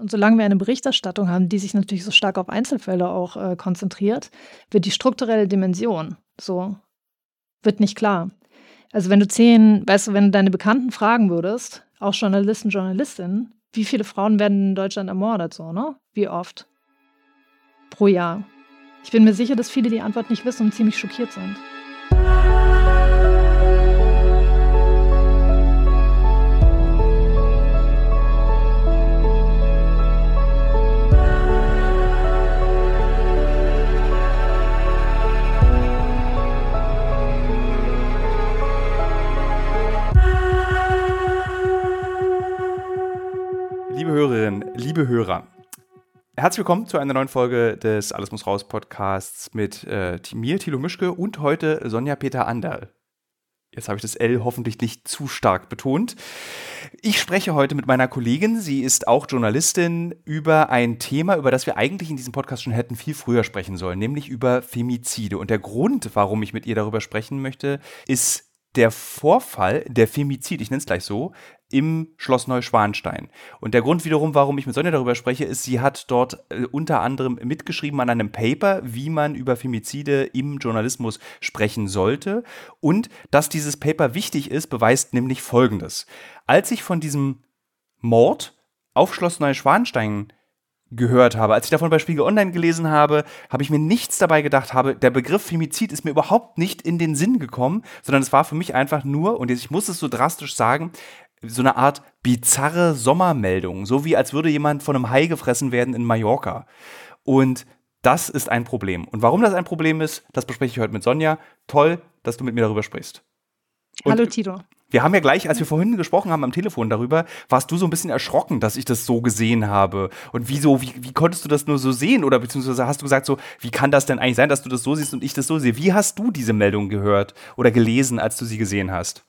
Und solange wir eine Berichterstattung haben, die sich natürlich so stark auf Einzelfälle auch äh, konzentriert, wird die strukturelle Dimension so, wird nicht klar. Also wenn du zehn, weißt du, wenn du deine Bekannten fragen würdest, auch Journalisten, Journalistinnen, wie viele Frauen werden in Deutschland ermordet, so, ne? Wie oft? Pro Jahr. Ich bin mir sicher, dass viele die Antwort nicht wissen und ziemlich schockiert sind. Liebe Hörer, herzlich willkommen zu einer neuen Folge des Alles muss raus Podcasts mit äh, mir, Thilo Mischke und heute Sonja Peter Anderl. Jetzt habe ich das L hoffentlich nicht zu stark betont. Ich spreche heute mit meiner Kollegin, sie ist auch Journalistin, über ein Thema, über das wir eigentlich in diesem Podcast schon hätten viel früher sprechen sollen, nämlich über Femizide. Und der Grund, warum ich mit ihr darüber sprechen möchte, ist der Vorfall, der Femizid, ich nenne es gleich so, im Schloss Neuschwanstein. Und der Grund wiederum, warum ich mit Sonja darüber spreche, ist, sie hat dort äh, unter anderem mitgeschrieben an einem Paper, wie man über Femizide im Journalismus sprechen sollte. Und dass dieses Paper wichtig ist, beweist nämlich Folgendes. Als ich von diesem Mord auf Schloss Neuschwanstein gehört habe. Als ich davon bei Spiegel Online gelesen habe, habe ich mir nichts dabei gedacht, habe der Begriff Femizid ist mir überhaupt nicht in den Sinn gekommen, sondern es war für mich einfach nur und ich muss es so drastisch sagen, so eine Art bizarre Sommermeldung, so wie als würde jemand von einem Hai gefressen werden in Mallorca. Und das ist ein Problem. Und warum das ein Problem ist, das bespreche ich heute mit Sonja. Toll, dass du mit mir darüber sprichst. Und Hallo Tito. Wir haben ja gleich, als wir vorhin gesprochen haben am Telefon darüber, warst du so ein bisschen erschrocken, dass ich das so gesehen habe. Und wieso, wie, wie konntest du das nur so sehen? Oder beziehungsweise hast du gesagt so, wie kann das denn eigentlich sein, dass du das so siehst und ich das so sehe? Wie hast du diese Meldung gehört oder gelesen, als du sie gesehen hast?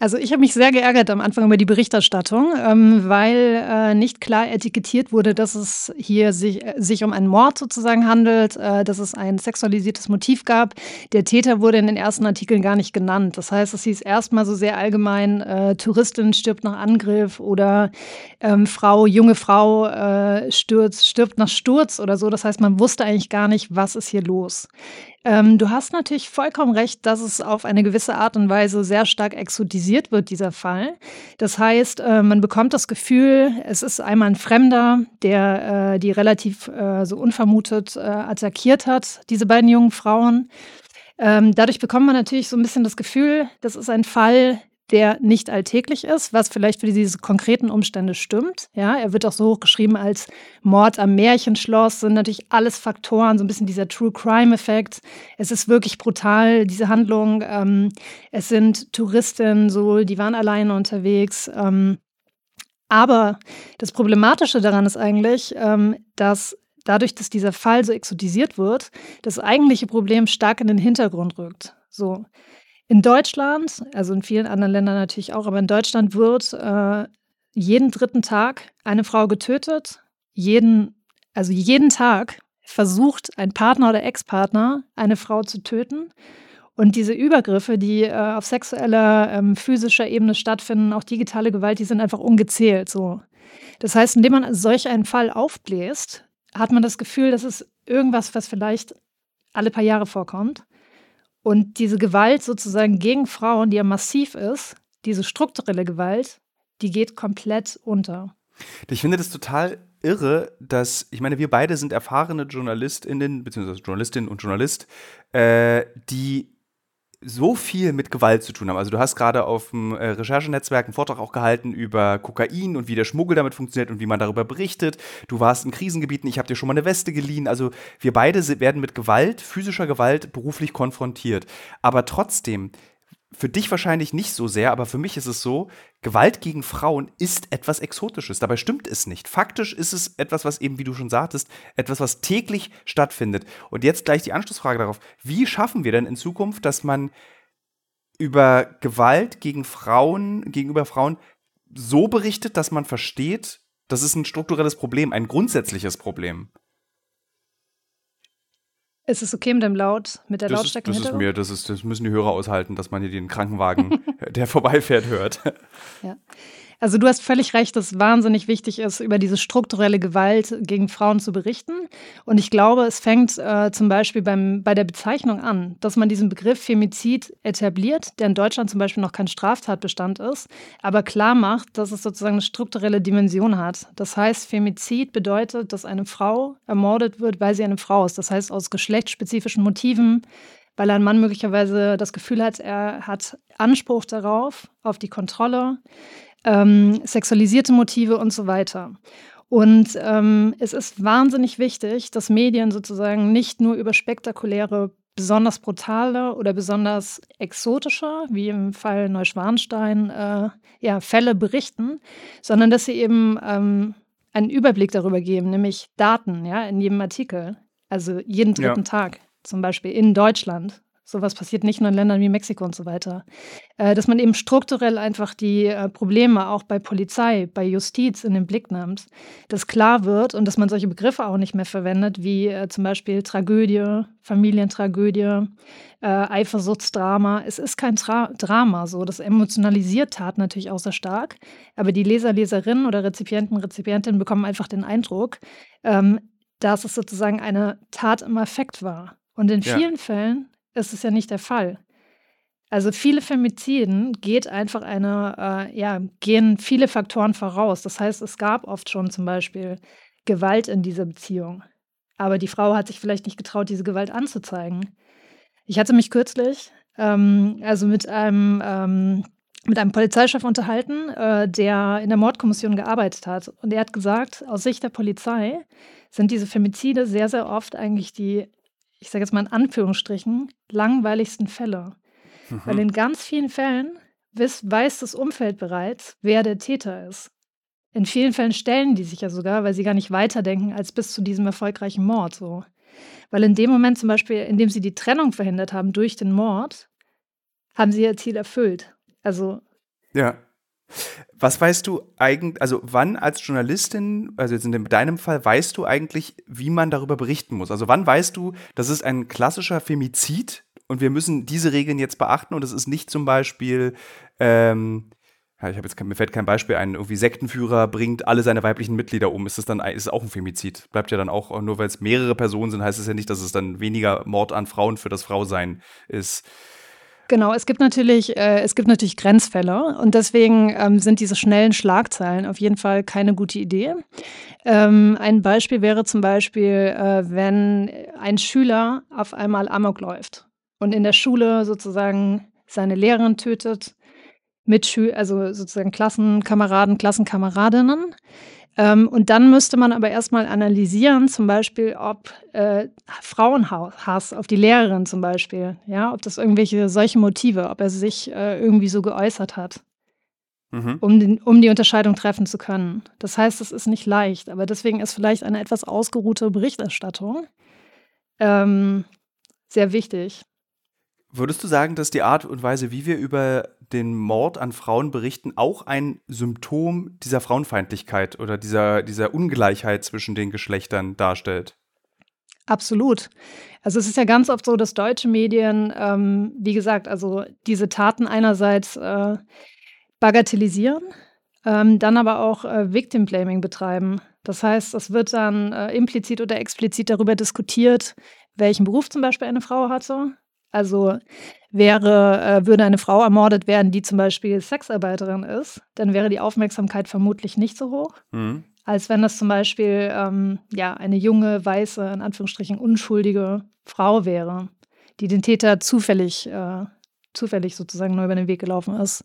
Also ich habe mich sehr geärgert am Anfang über die Berichterstattung, ähm, weil äh, nicht klar etikettiert wurde, dass es hier sich, äh, sich um einen Mord sozusagen handelt, äh, dass es ein sexualisiertes Motiv gab. Der Täter wurde in den ersten Artikeln gar nicht genannt. Das heißt, es hieß erstmal so sehr allgemein, äh, Touristin stirbt nach Angriff oder ähm, Frau, junge Frau äh, stürzt, stirbt nach Sturz oder so. Das heißt, man wusste eigentlich gar nicht, was ist hier los. Ähm, du hast natürlich vollkommen recht, dass es auf eine gewisse Art und Weise sehr stark exotisiert wird, dieser Fall. Das heißt, äh, man bekommt das Gefühl, es ist einmal ein Fremder, der äh, die relativ äh, so unvermutet attackiert hat, diese beiden jungen Frauen. Ähm, dadurch bekommt man natürlich so ein bisschen das Gefühl, das ist ein Fall, der nicht alltäglich ist, was vielleicht für diese konkreten Umstände stimmt. Ja, er wird auch so hochgeschrieben als Mord am Märchenschloss, sind natürlich alles Faktoren, so ein bisschen dieser True Crime-Effekt. Es ist wirklich brutal, diese Handlung. Ähm, es sind Touristinnen, so, die waren alleine unterwegs. Ähm, aber das Problematische daran ist eigentlich, ähm, dass dadurch, dass dieser Fall so exotisiert wird, das eigentliche Problem stark in den Hintergrund rückt. So. In Deutschland, also in vielen anderen Ländern natürlich auch, aber in Deutschland wird äh, jeden dritten Tag eine Frau getötet. Jeden, also jeden Tag versucht ein Partner oder Ex-Partner eine Frau zu töten. Und diese Übergriffe, die äh, auf sexueller, ähm, physischer Ebene stattfinden, auch digitale Gewalt, die sind einfach ungezählt. So. Das heißt, indem man solch einen Fall aufbläst, hat man das Gefühl, das ist irgendwas, was vielleicht alle paar Jahre vorkommt. Und diese Gewalt sozusagen gegen Frauen, die ja massiv ist, diese strukturelle Gewalt, die geht komplett unter. Ich finde das total irre, dass, ich meine, wir beide sind erfahrene JournalistInnen, beziehungsweise Journalistinnen und Journalist, äh, die so viel mit Gewalt zu tun haben. Also du hast gerade auf dem äh, Recherchenetzwerk einen Vortrag auch gehalten über Kokain und wie der Schmuggel damit funktioniert und wie man darüber berichtet. Du warst in Krisengebieten, ich habe dir schon mal eine Weste geliehen. Also wir beide werden mit Gewalt, physischer Gewalt beruflich konfrontiert. Aber trotzdem für dich wahrscheinlich nicht so sehr, aber für mich ist es so, Gewalt gegen Frauen ist etwas Exotisches. Dabei stimmt es nicht. Faktisch ist es etwas, was eben, wie du schon sagtest, etwas, was täglich stattfindet. Und jetzt gleich die Anschlussfrage darauf. Wie schaffen wir denn in Zukunft, dass man über Gewalt gegen Frauen, gegenüber Frauen so berichtet, dass man versteht, das ist ein strukturelles Problem, ein grundsätzliches Problem? Ist es okay mit dem Laut, mit der das Lautstärke? Ist, das ist mir, das, ist, das müssen die Hörer aushalten, dass man hier den Krankenwagen, der vorbeifährt, hört. Ja. Also du hast völlig recht, dass wahnsinnig wichtig ist, über diese strukturelle Gewalt gegen Frauen zu berichten. Und ich glaube, es fängt äh, zum Beispiel beim, bei der Bezeichnung an, dass man diesen Begriff Femizid etabliert, der in Deutschland zum Beispiel noch kein Straftatbestand ist, aber klar macht, dass es sozusagen eine strukturelle Dimension hat. Das heißt, Femizid bedeutet, dass eine Frau ermordet wird, weil sie eine Frau ist. Das heißt, aus geschlechtsspezifischen Motiven, weil ein Mann möglicherweise das Gefühl hat, er hat Anspruch darauf, auf die Kontrolle ähm, sexualisierte Motive und so weiter. Und ähm, es ist wahnsinnig wichtig, dass Medien sozusagen nicht nur über spektakuläre, besonders brutale oder besonders exotische, wie im Fall Neuschwanstein, äh, ja, Fälle berichten, sondern dass sie eben ähm, einen Überblick darüber geben, nämlich Daten ja, in jedem Artikel, also jeden dritten ja. Tag, zum Beispiel in Deutschland. Sowas passiert nicht nur in Ländern wie Mexiko und so weiter. Äh, dass man eben strukturell einfach die äh, Probleme auch bei Polizei, bei Justiz in den Blick nimmt, dass klar wird und dass man solche Begriffe auch nicht mehr verwendet, wie äh, zum Beispiel Tragödie, Familientragödie, äh, Eifersuchtsdrama. Es ist kein Tra Drama, so. Das emotionalisiert Tat natürlich auch sehr stark. Aber die Leser, Leserinnen oder Rezipienten, Rezipientinnen bekommen einfach den Eindruck, ähm, dass es sozusagen eine Tat im Affekt war. Und in vielen ja. Fällen ist es ja nicht der Fall. Also viele Femiziden geht einfach eine, äh, ja, gehen viele Faktoren voraus. Das heißt, es gab oft schon zum Beispiel Gewalt in dieser Beziehung. Aber die Frau hat sich vielleicht nicht getraut, diese Gewalt anzuzeigen. Ich hatte mich kürzlich ähm, also mit einem, ähm, mit einem Polizeichef unterhalten, äh, der in der Mordkommission gearbeitet hat. Und er hat gesagt, aus Sicht der Polizei sind diese Femizide sehr, sehr oft eigentlich die ich sage jetzt mal in Anführungsstrichen, langweiligsten Fälle. Mhm. Weil in ganz vielen Fällen weiß, weiß das Umfeld bereits, wer der Täter ist. In vielen Fällen stellen die sich ja sogar, weil sie gar nicht weiterdenken als bis zu diesem erfolgreichen Mord. So. Weil in dem Moment zum Beispiel, in dem sie die Trennung verhindert haben durch den Mord, haben sie ihr Ziel erfüllt. Also. Ja. Was weißt du eigentlich, also wann als Journalistin, also jetzt in deinem Fall, weißt du eigentlich, wie man darüber berichten muss? Also wann weißt du, das ist ein klassischer Femizid und wir müssen diese Regeln jetzt beachten und es ist nicht zum Beispiel, ähm, ich habe jetzt mir fällt kein Beispiel ein, irgendwie Sektenführer bringt alle seine weiblichen Mitglieder um. Ist das dann ist auch ein Femizid? Bleibt ja dann auch, nur weil es mehrere Personen sind, heißt es ja nicht, dass es dann weniger Mord an Frauen für das Frausein ist. Genau, es gibt natürlich, äh, es gibt natürlich Grenzfälle und deswegen ähm, sind diese schnellen Schlagzeilen auf jeden Fall keine gute Idee. Ähm, ein Beispiel wäre zum Beispiel, äh, wenn ein Schüler auf einmal Amok läuft und in der Schule sozusagen seine Lehrerin tötet, Mitschü also sozusagen Klassenkameraden, Klassenkameradinnen. Ähm, und dann müsste man aber erstmal analysieren, zum Beispiel, ob äh, Frauenhass auf die Lehrerin zum Beispiel, ja, ob das irgendwelche solche Motive, ob er sich äh, irgendwie so geäußert hat, mhm. um, den, um die Unterscheidung treffen zu können. Das heißt, es ist nicht leicht, aber deswegen ist vielleicht eine etwas ausgeruhte Berichterstattung ähm, sehr wichtig. Würdest du sagen, dass die Art und Weise, wie wir über den Mord an Frauen berichten, auch ein Symptom dieser Frauenfeindlichkeit oder dieser, dieser Ungleichheit zwischen den Geschlechtern darstellt? Absolut. Also es ist ja ganz oft so, dass deutsche Medien, ähm, wie gesagt, also diese Taten einerseits äh, bagatellisieren, ähm, dann aber auch äh, Victim Blaming betreiben. Das heißt, es wird dann äh, implizit oder explizit darüber diskutiert, welchen Beruf zum Beispiel eine Frau hatte, also wäre, äh, würde eine Frau ermordet werden, die zum Beispiel Sexarbeiterin ist, dann wäre die Aufmerksamkeit vermutlich nicht so hoch, mhm. als wenn das zum Beispiel ähm, ja, eine junge, weiße, in Anführungsstrichen unschuldige Frau wäre, die den Täter zufällig, äh, zufällig sozusagen nur über den Weg gelaufen ist.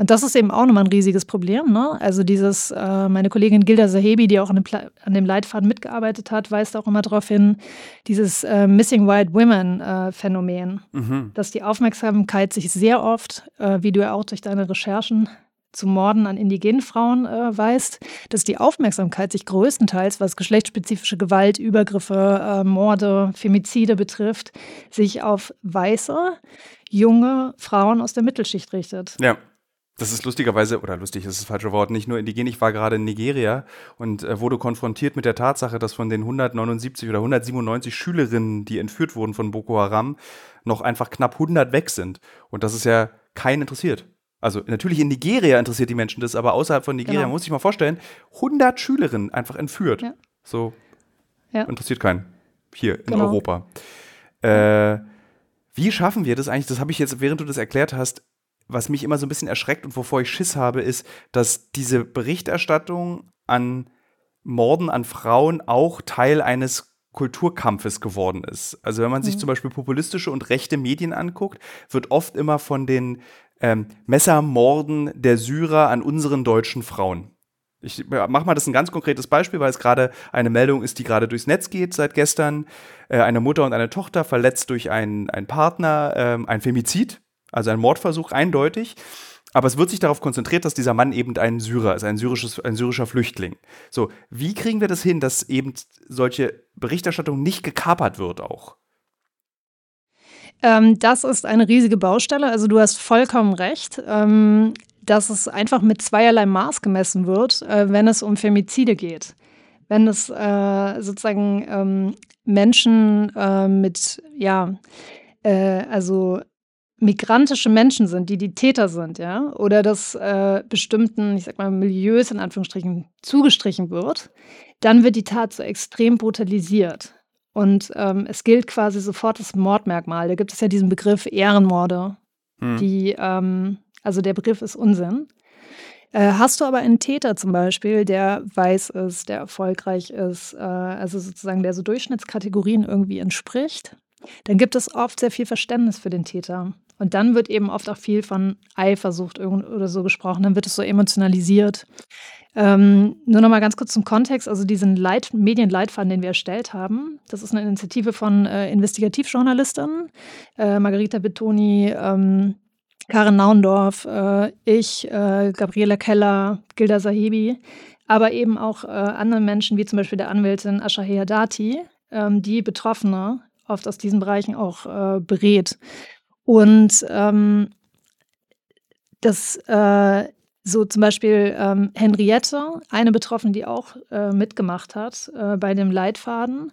Und das ist eben auch nochmal ein riesiges Problem. Ne? Also dieses, äh, meine Kollegin Gilda Sahebi, die auch an dem, an dem, Leitfaden mitgearbeitet hat, weist auch immer darauf hin, dieses äh, Missing White Women äh, Phänomen, mhm. dass die Aufmerksamkeit sich sehr oft, äh, wie du ja auch durch deine Recherchen zu Morden an indigenen Frauen äh, weißt, dass die Aufmerksamkeit sich größtenteils, was geschlechtsspezifische Gewalt, Übergriffe, äh, Morde, Femizide betrifft, sich auf weiße, junge Frauen aus der Mittelschicht richtet. Ja. Das ist lustigerweise, oder lustig ist das falsche Wort, nicht nur indigen. Ich war gerade in Nigeria und äh, wurde konfrontiert mit der Tatsache, dass von den 179 oder 197 Schülerinnen, die entführt wurden von Boko Haram, noch einfach knapp 100 weg sind. Und das ist ja keinen interessiert. Also natürlich in Nigeria interessiert die Menschen das, aber außerhalb von Nigeria genau. muss ich mal vorstellen, 100 Schülerinnen einfach entführt. Ja. So ja. interessiert keinen hier in genau. Europa. Äh, wie schaffen wir das eigentlich? Das habe ich jetzt, während du das erklärt hast, was mich immer so ein bisschen erschreckt und wovor ich Schiss habe, ist, dass diese Berichterstattung an Morden an Frauen auch Teil eines Kulturkampfes geworden ist. Also wenn man sich mhm. zum Beispiel populistische und rechte Medien anguckt, wird oft immer von den ähm, Messermorden der Syrer an unseren deutschen Frauen. Ich mache mal das ein ganz konkretes Beispiel, weil es gerade eine Meldung ist, die gerade durchs Netz geht seit gestern. Äh, eine Mutter und eine Tochter verletzt durch einen, einen Partner, ähm, ein Femizid, also ein Mordversuch eindeutig. Aber es wird sich darauf konzentriert, dass dieser Mann eben ein Syrer ist, ein, syrisches, ein syrischer Flüchtling. So, wie kriegen wir das hin, dass eben solche Berichterstattung nicht gekapert wird auch? Ähm, das ist eine riesige Baustelle. Also du hast vollkommen recht, ähm, dass es einfach mit zweierlei Maß gemessen wird, äh, wenn es um Femizide geht. Wenn es äh, sozusagen ähm, Menschen äh, mit, ja, äh, also migrantische Menschen sind, die die Täter sind, ja, oder dass äh, bestimmten, ich sag mal, Milieus in Anführungsstrichen zugestrichen wird, dann wird die Tat so extrem brutalisiert. Und ähm, es gilt quasi sofort das Mordmerkmal. Da gibt es ja diesen Begriff Ehrenmorde, hm. die, ähm, also der Begriff ist Unsinn. Äh, hast du aber einen Täter zum Beispiel, der weiß ist, der erfolgreich ist, äh, also sozusagen der so Durchschnittskategorien irgendwie entspricht, dann gibt es oft sehr viel Verständnis für den Täter. Und dann wird eben oft auch viel von Eifersucht oder so gesprochen. Dann wird es so emotionalisiert. Ähm, nur noch mal ganz kurz zum Kontext. Also diesen Leit Medienleitfaden, den wir erstellt haben, das ist eine Initiative von äh, Investigativjournalistinnen. Äh, Margarita Bettoni, ähm, Karen Naundorf, äh, ich, äh, Gabriela Keller, Gilda Sahibi, aber eben auch äh, andere Menschen, wie zum Beispiel der Anwältin Ashahea Dati, ähm, die Betroffene oft aus diesen Bereichen auch äh, berät. Und ähm, das äh, so zum Beispiel ähm, Henriette, eine Betroffene, die auch äh, mitgemacht hat äh, bei dem Leitfaden,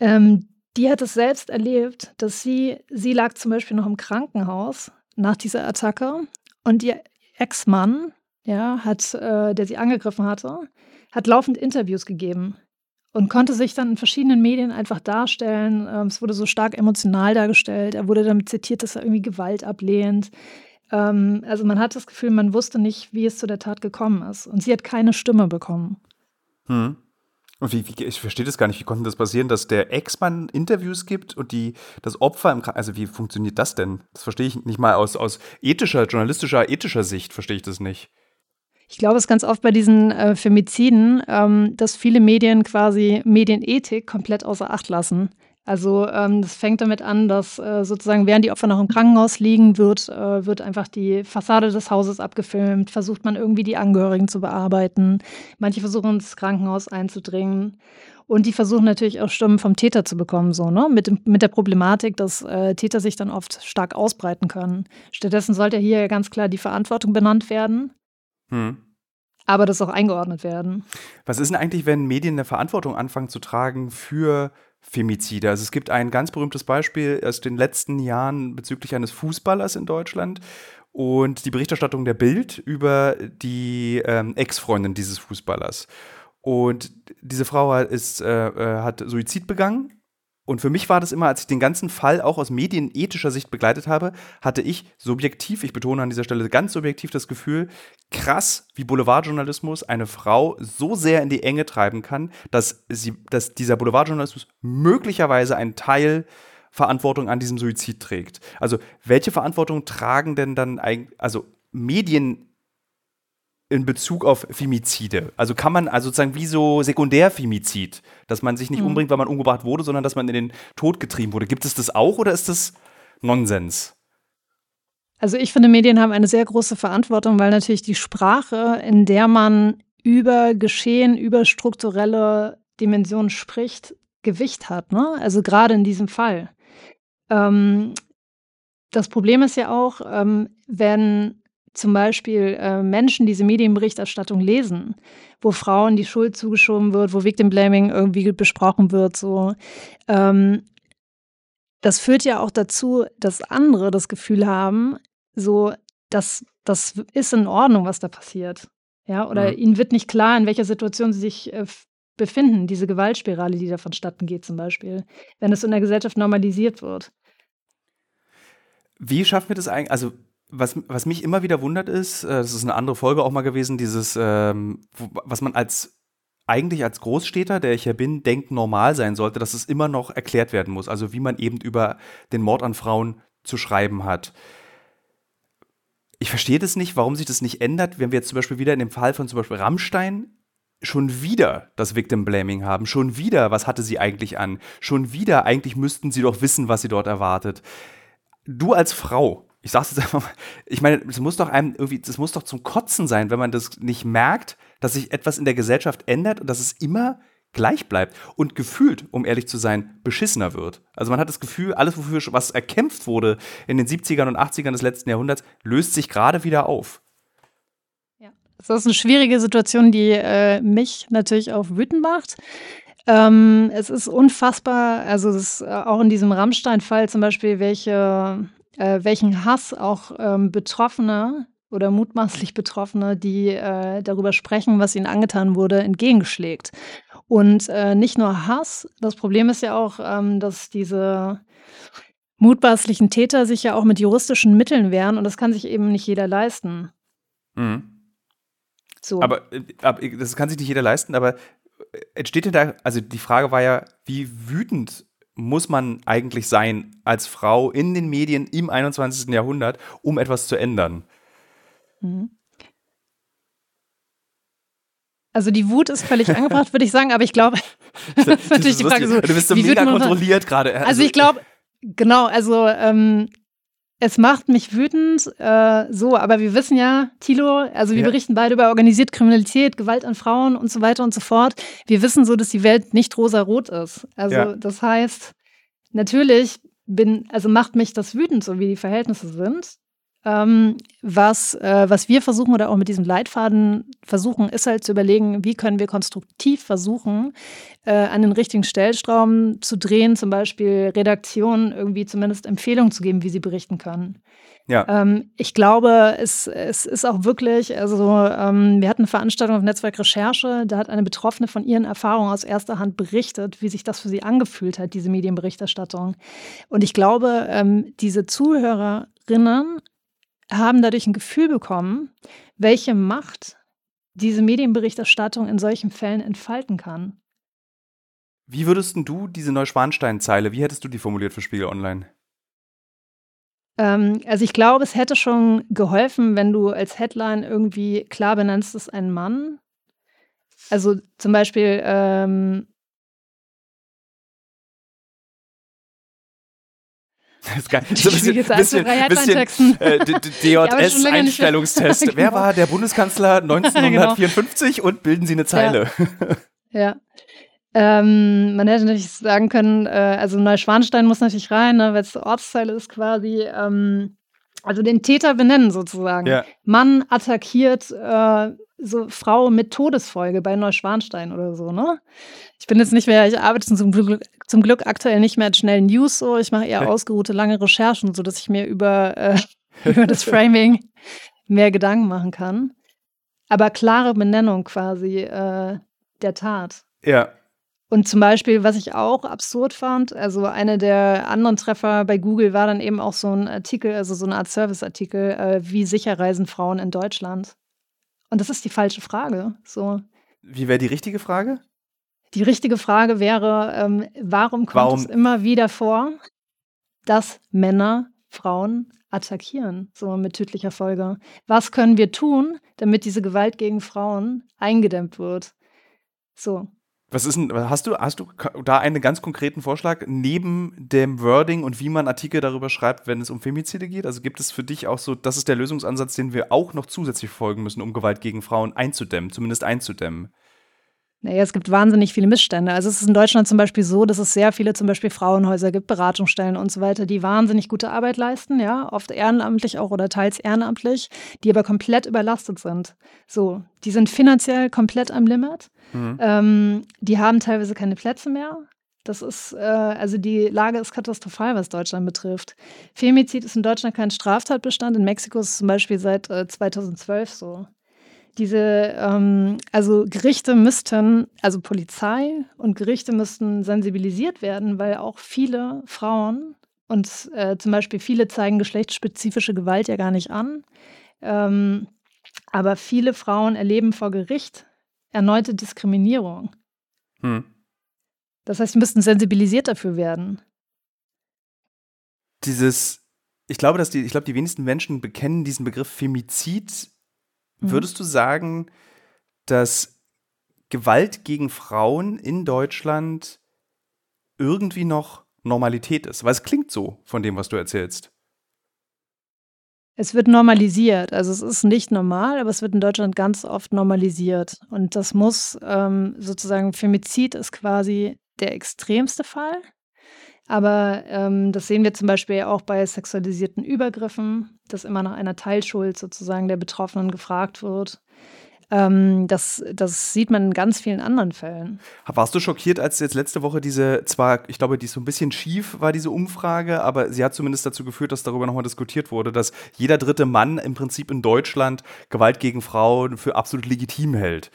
ähm, die hat es selbst erlebt, dass sie, sie lag zum Beispiel noch im Krankenhaus nach dieser Attacke und ihr Ex-Mann, ja, hat, äh, der sie angegriffen hatte, hat laufend Interviews gegeben und konnte sich dann in verschiedenen Medien einfach darstellen. Ähm, es wurde so stark emotional dargestellt. Er wurde damit zitiert, dass er irgendwie Gewalt ablehnt. Ähm, also man hat das Gefühl, man wusste nicht, wie es zu der Tat gekommen ist. Und sie hat keine Stimme bekommen. Hm. Und wie, wie, ich verstehe das gar nicht, wie konnte das passieren, dass der Ex-Mann Interviews gibt und die, das Opfer im also wie funktioniert das denn? Das verstehe ich nicht mal aus, aus ethischer, journalistischer, ethischer Sicht verstehe ich das nicht. Ich glaube, es ist ganz oft bei diesen äh, Femiziden, ähm, dass viele Medien quasi Medienethik komplett außer Acht lassen. Also ähm, das fängt damit an, dass äh, sozusagen während die Opfer noch im Krankenhaus liegen, wird, äh, wird einfach die Fassade des Hauses abgefilmt, versucht man irgendwie die Angehörigen zu bearbeiten. Manche versuchen ins Krankenhaus einzudringen. Und die versuchen natürlich auch Stimmen vom Täter zu bekommen, so, ne? Mit, mit der Problematik, dass äh, Täter sich dann oft stark ausbreiten können. Stattdessen sollte hier ganz klar die Verantwortung benannt werden. Hm. Aber das auch eingeordnet werden. Was ist denn eigentlich, wenn Medien eine Verantwortung anfangen zu tragen für Femizide? Also es gibt ein ganz berühmtes Beispiel aus den letzten Jahren bezüglich eines Fußballers in Deutschland und die Berichterstattung der Bild über die ähm, Ex-Freundin dieses Fußballers. Und diese Frau ist, äh, äh hat Suizid begangen und für mich war das immer, als ich den ganzen Fall auch aus medienethischer Sicht begleitet habe, hatte ich subjektiv, ich betone an dieser Stelle ganz subjektiv das Gefühl, krass, wie Boulevardjournalismus eine Frau so sehr in die Enge treiben kann, dass, sie, dass dieser Boulevardjournalismus möglicherweise einen Teil Verantwortung an diesem Suizid trägt. Also welche Verantwortung tragen denn dann eigentlich, also Medien in Bezug auf Femizide? Also kann man also sozusagen wie so Sekundärfemizid, dass man sich nicht mhm. umbringt, weil man umgebracht wurde, sondern dass man in den Tod getrieben wurde. Gibt es das auch oder ist das Nonsens? Also ich finde, Medien haben eine sehr große Verantwortung, weil natürlich die Sprache, in der man über Geschehen, über strukturelle Dimensionen spricht, Gewicht hat. Ne? Also gerade in diesem Fall. Ähm, das Problem ist ja auch, ähm, wenn zum Beispiel äh, Menschen diese Medienberichterstattung lesen, wo Frauen die Schuld zugeschoben wird, wo Victim Blaming irgendwie besprochen wird, so. Ähm, das führt ja auch dazu, dass andere das Gefühl haben, so, dass das ist in Ordnung, was da passiert. Ja, oder mhm. ihnen wird nicht klar, in welcher Situation sie sich äh, befinden, diese Gewaltspirale, die da vonstatten geht, zum Beispiel, wenn es in der Gesellschaft normalisiert wird. Wie schaffen wir das eigentlich? Also, was, was mich immer wieder wundert ist, äh, das ist eine andere Folge auch mal gewesen, dieses, ähm, was man als eigentlich als Großstädter, der ich ja bin, denkt normal sein sollte, dass es immer noch erklärt werden muss. Also wie man eben über den Mord an Frauen zu schreiben hat. Ich verstehe das nicht, warum sich das nicht ändert, wenn wir jetzt zum Beispiel wieder in dem Fall von zum Beispiel Rammstein schon wieder das Victim Blaming haben, schon wieder, was hatte sie eigentlich an, schon wieder, eigentlich müssten sie doch wissen, was sie dort erwartet. Du als Frau, ich sag's jetzt einfach mal, ich meine, es muss doch einem irgendwie, das muss doch zum Kotzen sein, wenn man das nicht merkt, dass sich etwas in der Gesellschaft ändert und dass es immer gleich bleibt und gefühlt, um ehrlich zu sein, beschissener wird. Also man hat das Gefühl, alles, wofür was erkämpft wurde in den 70ern und 80ern des letzten Jahrhunderts, löst sich gerade wieder auf. Ja, das ist eine schwierige Situation, die äh, mich natürlich auch wütend macht. Ähm, es ist unfassbar, also es ist äh, auch in diesem Rammstein-Fall zum Beispiel, welche, äh, welchen Hass auch ähm, Betroffene oder mutmaßlich Betroffene, die äh, darüber sprechen, was ihnen angetan wurde, entgegenschlägt. Und äh, nicht nur Hass, das Problem ist ja auch, ähm, dass diese mutmaßlichen Täter sich ja auch mit juristischen Mitteln wehren und das kann sich eben nicht jeder leisten. Mhm. So. Aber, äh, aber, das kann sich nicht jeder leisten, aber äh, entsteht denn da, also die Frage war ja, wie wütend muss man eigentlich sein als Frau in den Medien im 21. Jahrhundert, um etwas zu ändern? Mhm. Also die Wut ist völlig angebracht, würde ich sagen, aber ich glaube, das ist natürlich die Frage so. Du bist so mega kontrolliert gerade. Also, also ich glaube, genau, also ähm, es macht mich wütend, äh, so, aber wir wissen ja, Tilo, also wir ja. berichten beide über organisierte Kriminalität, Gewalt an Frauen und so weiter und so fort. Wir wissen so, dass die Welt nicht rosa-rot ist. Also ja. das heißt, natürlich bin, also macht mich das wütend, so wie die Verhältnisse sind. Ähm, was, äh, was wir versuchen oder auch mit diesem Leitfaden versuchen, ist halt zu überlegen, wie können wir konstruktiv versuchen, äh, an den richtigen Stellstrauben zu drehen, zum Beispiel Redaktionen irgendwie zumindest Empfehlungen zu geben, wie sie berichten können. Ja. Ähm, ich glaube, es, es ist auch wirklich, also ähm, wir hatten eine Veranstaltung auf Netzwerk Recherche, da hat eine Betroffene von ihren Erfahrungen aus erster Hand berichtet, wie sich das für sie angefühlt hat, diese Medienberichterstattung. Und ich glaube, ähm, diese Zuhörerinnen haben dadurch ein Gefühl bekommen, welche Macht diese Medienberichterstattung in solchen Fällen entfalten kann. Wie würdest du diese Neuschwanstein-Zeile, wie hättest du die formuliert für Spiegel Online? Ähm, also ich glaube, es hätte schon geholfen, wenn du als Headline irgendwie klar benennst, es ist ein Mann. Also zum Beispiel, ähm, Das ist geil. So ein bisschen, bisschen, bisschen äh, DJS-Einstellungstest. Wer war der Bundeskanzler 1954 genau. und bilden Sie eine Zeile? Ja. ja. Ähm, man hätte natürlich sagen können, äh, also Neuschwanstein muss natürlich rein, ne, weil es Ortsteil ist quasi. Ähm, also den Täter benennen sozusagen. Ja. Mann attackiert äh, so Frau mit Todesfolge bei Neuschwanstein oder so, ne? Ich bin jetzt nicht mehr, ich arbeite zum Glück, zum Glück aktuell nicht mehr in schnellen News so. Ich mache eher ausgeruhte lange Recherchen, sodass ich mir über, äh, über das Framing mehr Gedanken machen kann. Aber klare Benennung quasi äh, der Tat. Ja. Und zum Beispiel, was ich auch absurd fand, also eine der anderen Treffer bei Google war dann eben auch so ein Artikel, also so eine Art Serviceartikel, äh, wie sicher reisen Frauen in Deutschland? Und das ist die falsche Frage. So. Wie wäre die richtige Frage? Die richtige Frage wäre, ähm, warum kommt warum? es immer wieder vor, dass Männer Frauen attackieren, so mit tödlicher Folge? Was können wir tun, damit diese Gewalt gegen Frauen eingedämmt wird? So. Was ist denn, hast du, hast du da einen ganz konkreten Vorschlag neben dem Wording und wie man Artikel darüber schreibt, wenn es um Femizide geht? Also gibt es für dich auch so, das ist der Lösungsansatz, den wir auch noch zusätzlich folgen müssen, um Gewalt gegen Frauen einzudämmen, zumindest einzudämmen? Naja, es gibt wahnsinnig viele Missstände. Also es ist in Deutschland zum Beispiel so, dass es sehr viele zum Beispiel Frauenhäuser gibt, Beratungsstellen und so weiter, die wahnsinnig gute Arbeit leisten, ja, oft ehrenamtlich auch oder teils ehrenamtlich, die aber komplett überlastet sind. So, die sind finanziell komplett am Limit. Mhm. Ähm, die haben teilweise keine Plätze mehr. Das ist, äh, also die Lage ist katastrophal, was Deutschland betrifft. Femizid ist in Deutschland kein Straftatbestand. In Mexiko ist es zum Beispiel seit äh, 2012 so. Diese, ähm, also Gerichte müssten, also Polizei und Gerichte müssten sensibilisiert werden, weil auch viele Frauen und äh, zum Beispiel viele zeigen geschlechtsspezifische Gewalt ja gar nicht an. Ähm, aber viele Frauen erleben vor Gericht erneute Diskriminierung. Hm. Das heißt, wir müssten sensibilisiert dafür werden. Dieses, ich glaube, dass die, ich glaube, die wenigsten Menschen bekennen diesen Begriff Femizid. Mhm. Würdest du sagen, dass Gewalt gegen Frauen in Deutschland irgendwie noch Normalität ist? Weil es klingt so von dem, was du erzählst. Es wird normalisiert. Also es ist nicht normal, aber es wird in Deutschland ganz oft normalisiert. Und das muss ähm, sozusagen, Femizid ist quasi der extremste Fall. Aber ähm, das sehen wir zum Beispiel auch bei sexualisierten Übergriffen, dass immer nach einer Teilschuld sozusagen der Betroffenen gefragt wird. Ähm, das, das sieht man in ganz vielen anderen Fällen. Warst du schockiert, als jetzt letzte Woche diese, zwar, ich glaube, die ist so ein bisschen schief war, diese Umfrage, aber sie hat zumindest dazu geführt, dass darüber nochmal diskutiert wurde, dass jeder dritte Mann im Prinzip in Deutschland Gewalt gegen Frauen für absolut legitim hält.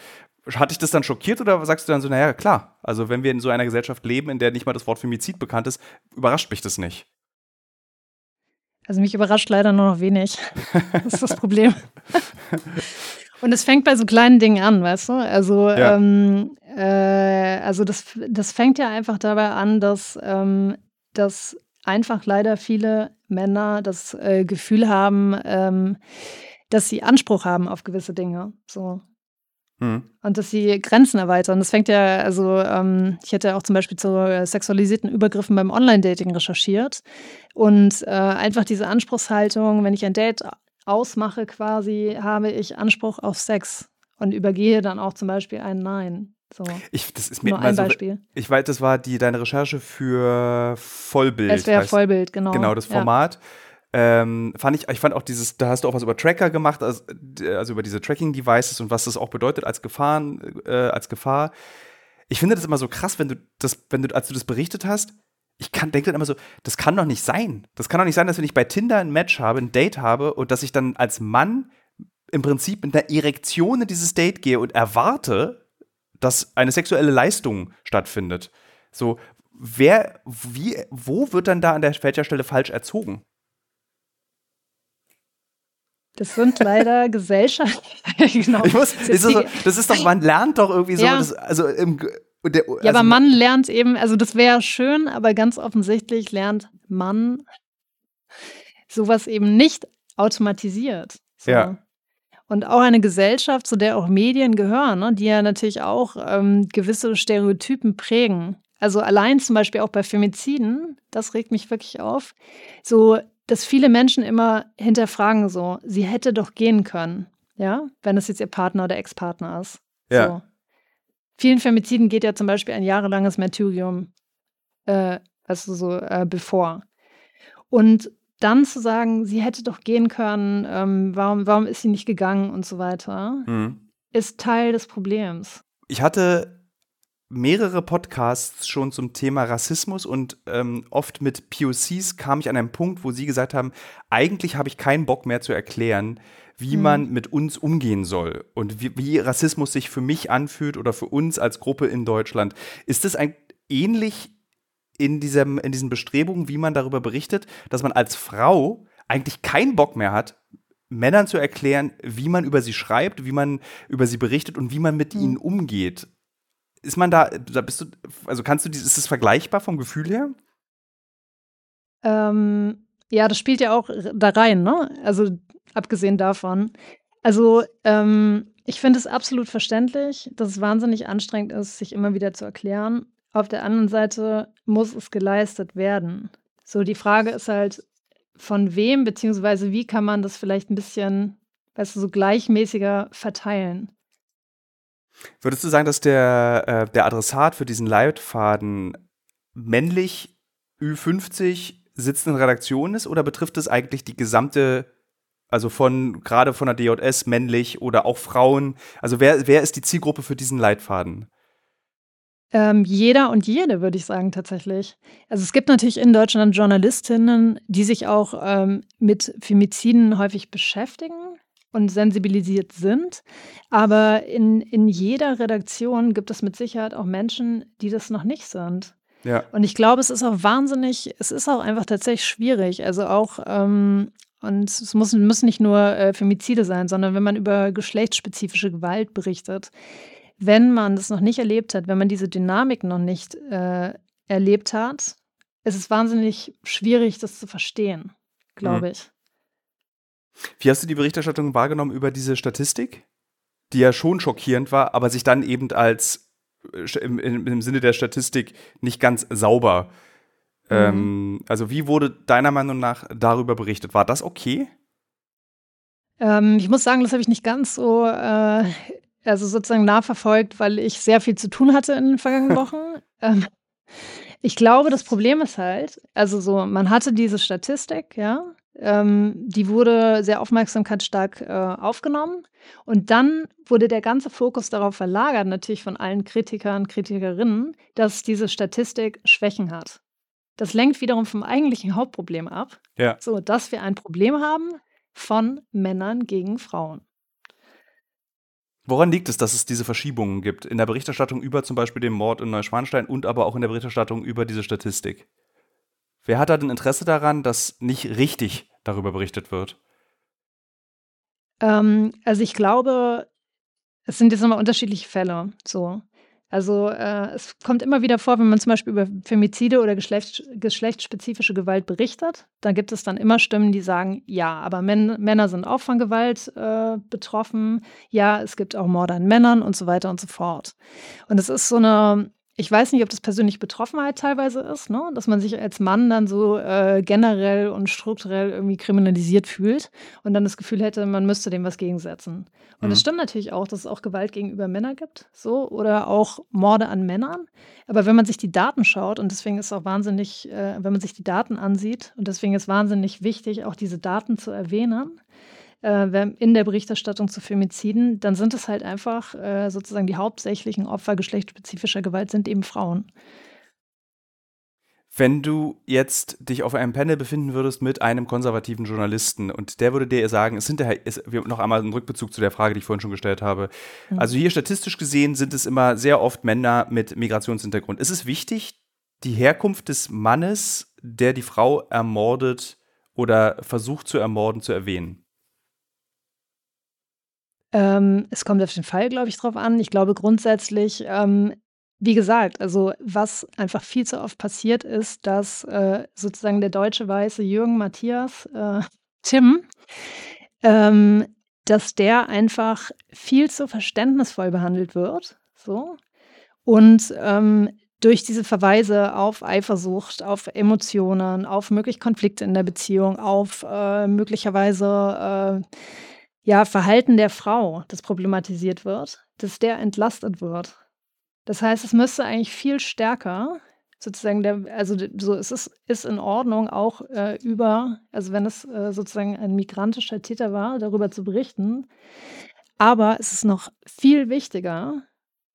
Hat dich das dann schockiert oder sagst du dann so, naja, klar, also wenn wir in so einer Gesellschaft leben, in der nicht mal das Wort Femizid bekannt ist, überrascht mich das nicht? Also mich überrascht leider nur noch wenig. Das ist das Problem. Und es fängt bei so kleinen Dingen an, weißt du? Also, ja. ähm, äh, also das, das fängt ja einfach dabei an, dass, ähm, dass einfach leider viele Männer das äh, Gefühl haben, ähm, dass sie Anspruch haben auf gewisse Dinge. So. Hm. Und dass sie Grenzen erweitern. Das fängt ja, also ähm, ich hätte auch zum Beispiel zu sexualisierten Übergriffen beim Online-Dating recherchiert. Und äh, einfach diese Anspruchshaltung, wenn ich ein Date ausmache quasi, habe ich Anspruch auf Sex und übergehe dann auch zum Beispiel ein Nein. So. Ich, das ist mir Nur ein so, Beispiel. Ich weiß, das war die deine Recherche für Vollbild. Es wäre Vollbild, genau. Genau, das Format. Ja. Ähm, fand ich, ich fand auch dieses, da hast du auch was über Tracker gemacht, also, also über diese Tracking-Devices und was das auch bedeutet als Gefahren, äh, als Gefahr. Ich finde das immer so krass, wenn du das, wenn du, als du das berichtet hast, ich denke dann immer so, das kann doch nicht sein. Das kann doch nicht sein, dass wenn ich bei Tinder ein Match habe, ein Date habe und dass ich dann als Mann im Prinzip mit einer Erektion in dieses Date gehe und erwarte, dass eine sexuelle Leistung stattfindet. So, wer, wie, wo wird dann da an der welcher Stelle falsch erzogen? Das sind leider Gesellschaften. genau. Muss, ist das, das, ist doch, man lernt doch irgendwie so, ja. das, also im, der, also ja, aber man lernt eben, also das wäre schön, aber ganz offensichtlich lernt man sowas eben nicht automatisiert. So. Ja. Und auch eine Gesellschaft, zu der auch Medien gehören, ne, die ja natürlich auch ähm, gewisse Stereotypen prägen. Also allein zum Beispiel auch bei Femiziden, das regt mich wirklich auf, so, dass viele Menschen immer hinterfragen so, sie hätte doch gehen können, ja, wenn es jetzt ihr Partner oder Ex-Partner ist. Ja. So. Vielen Femiziden geht ja zum Beispiel ein jahrelanges Martyrium, äh, also so äh, bevor. Und dann zu sagen, sie hätte doch gehen können, ähm, warum, warum ist sie nicht gegangen und so weiter, mhm. ist Teil des Problems. Ich hatte mehrere Podcasts schon zum Thema Rassismus und ähm, oft mit POCs kam ich an einen Punkt, wo sie gesagt haben, eigentlich habe ich keinen Bock mehr zu erklären, wie mhm. man mit uns umgehen soll und wie, wie, Rassismus sich für mich anfühlt oder für uns als Gruppe in Deutschland. Ist es ein, ähnlich in, diesem, in diesen Bestrebungen, wie man darüber berichtet, dass man als Frau eigentlich keinen Bock mehr hat, Männern zu erklären, wie man über sie schreibt, wie man über sie berichtet und wie man mit mhm. ihnen umgeht. Ist man da, da bist du, also kannst du, ist es vergleichbar vom Gefühl her? Ähm, ja, das spielt ja auch da rein, ne? Also abgesehen davon. Also ähm, ich finde es absolut verständlich, dass es wahnsinnig anstrengend ist, sich immer wieder zu erklären. Auf der anderen Seite muss es geleistet werden. So, die Frage ist halt, von wem, beziehungsweise wie kann man das vielleicht ein bisschen, weißt du, so gleichmäßiger verteilen? Würdest du sagen, dass der, äh, der Adressat für diesen Leitfaden männlich Ü50 sitzenden Redaktion ist oder betrifft es eigentlich die gesamte also von, gerade von der DJS, männlich oder auch Frauen. Also wer, wer ist die Zielgruppe für diesen Leitfaden? Ähm, jeder und jede, würde ich sagen, tatsächlich. Also es gibt natürlich in Deutschland Journalistinnen, die sich auch ähm, mit Femiziden häufig beschäftigen und sensibilisiert sind. Aber in, in jeder Redaktion gibt es mit Sicherheit auch Menschen, die das noch nicht sind. Ja. Und ich glaube, es ist auch wahnsinnig, es ist auch einfach tatsächlich schwierig. Also auch, ähm, und es muss, müssen nicht nur äh, Femizide sein, sondern wenn man über geschlechtsspezifische Gewalt berichtet, wenn man das noch nicht erlebt hat, wenn man diese Dynamik noch nicht äh, erlebt hat, ist es wahnsinnig schwierig, das zu verstehen, glaube mhm. ich. Wie hast du die Berichterstattung wahrgenommen über diese Statistik, die ja schon schockierend war, aber sich dann eben als äh, im, im Sinne der Statistik nicht ganz sauber. Mhm. Ähm, also wie wurde deiner Meinung nach darüber berichtet? War das okay? Ähm, ich muss sagen, das habe ich nicht ganz so äh, also sozusagen nachverfolgt, weil ich sehr viel zu tun hatte in den vergangenen Wochen. ähm, ich glaube, das Problem ist halt, also so, man hatte diese Statistik, ja, ähm, die wurde sehr aufmerksamkeitsstark äh, aufgenommen. Und dann wurde der ganze Fokus darauf verlagert, natürlich von allen Kritikern, Kritikerinnen, dass diese Statistik Schwächen hat. Das lenkt wiederum vom eigentlichen Hauptproblem ab. Ja. So, dass wir ein Problem haben von Männern gegen Frauen. Woran liegt es, dass es diese Verschiebungen gibt? In der Berichterstattung über zum Beispiel den Mord in Neuschwanstein und aber auch in der Berichterstattung über diese Statistik. Wer hat da denn Interesse daran, dass nicht richtig darüber berichtet wird? Ähm, also ich glaube, es sind jetzt nochmal unterschiedliche Fälle. So. Also äh, es kommt immer wieder vor, wenn man zum Beispiel über Femizide oder Geschlecht, geschlechtsspezifische Gewalt berichtet, dann gibt es dann immer Stimmen, die sagen, ja, aber Män Männer sind auch von Gewalt äh, betroffen, ja, es gibt auch Morde an Männern und so weiter und so fort. Und es ist so eine ich weiß nicht, ob das persönliche Betroffenheit teilweise ist, ne? dass man sich als Mann dann so äh, generell und strukturell irgendwie kriminalisiert fühlt und dann das Gefühl hätte, man müsste dem was gegensetzen. Und es mhm. stimmt natürlich auch, dass es auch Gewalt gegenüber Männern gibt, so oder auch Morde an Männern. Aber wenn man sich die Daten schaut und deswegen ist es auch wahnsinnig, äh, wenn man sich die Daten ansieht und deswegen ist wahnsinnig wichtig, auch diese Daten zu erwähnen, äh, in der Berichterstattung zu Femiziden, dann sind es halt einfach äh, sozusagen die hauptsächlichen Opfer geschlechtsspezifischer Gewalt sind eben Frauen. Wenn du jetzt dich auf einem Panel befinden würdest mit einem konservativen Journalisten und der würde dir sagen, es sind daher, es, noch einmal ein Rückbezug zu der Frage, die ich vorhin schon gestellt habe. Mhm. Also hier statistisch gesehen sind es immer sehr oft Männer mit Migrationshintergrund. Ist es wichtig, die Herkunft des Mannes, der die Frau ermordet oder versucht zu ermorden, zu erwähnen? Ähm, es kommt auf den Fall, glaube ich, drauf an. Ich glaube grundsätzlich, ähm, wie gesagt, also was einfach viel zu oft passiert ist, dass äh, sozusagen der deutsche weiße Jürgen Matthias äh, Tim, ähm, dass der einfach viel zu verständnisvoll behandelt wird. So. Und ähm, durch diese Verweise auf Eifersucht, auf Emotionen, auf mögliche Konflikte in der Beziehung, auf äh, möglicherweise äh, ja, Verhalten der Frau, das problematisiert wird, dass der entlastet wird. Das heißt, es müsste eigentlich viel stärker sozusagen der, also so es ist, ist in Ordnung, auch äh, über, also wenn es äh, sozusagen ein migrantischer Täter war, darüber zu berichten. Aber es ist noch viel wichtiger,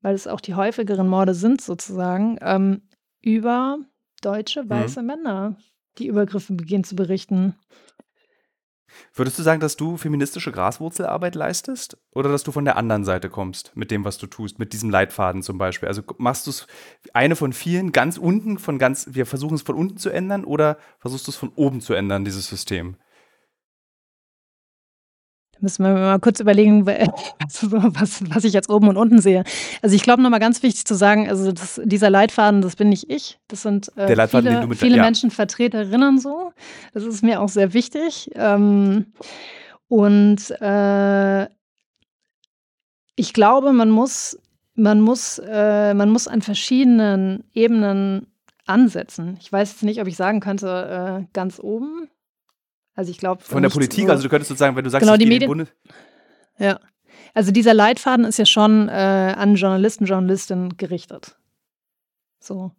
weil es auch die häufigeren Morde sind, sozusagen, ähm, über deutsche mhm. weiße mhm. Männer, die Übergriffe begehen, zu berichten. Würdest du sagen, dass du feministische Graswurzelarbeit leistest oder dass du von der anderen Seite kommst mit dem, was du tust, mit diesem Leitfaden zum Beispiel? Also machst du es eine von vielen ganz unten, von ganz, wir versuchen es von unten zu ändern oder versuchst du es von oben zu ändern, dieses System? Müssen wir mal kurz überlegen, was, was ich jetzt oben und unten sehe. Also ich glaube nochmal ganz wichtig zu sagen, also das, dieser Leitfaden, das bin nicht ich. Das sind äh, viele, mit, viele ja. Menschenvertreterinnen so. Das ist mir auch sehr wichtig. Ähm, und äh, ich glaube, man muss, man muss, äh, man muss an verschiedenen Ebenen ansetzen. Ich weiß jetzt nicht, ob ich sagen könnte, äh, ganz oben. Also ich glaube. Von der Politik, so, also du könntest sozusagen, wenn du sagst, genau, die Medien. Bundes ja. Also dieser Leitfaden ist ja schon äh, an Journalisten, Journalistinnen gerichtet. So.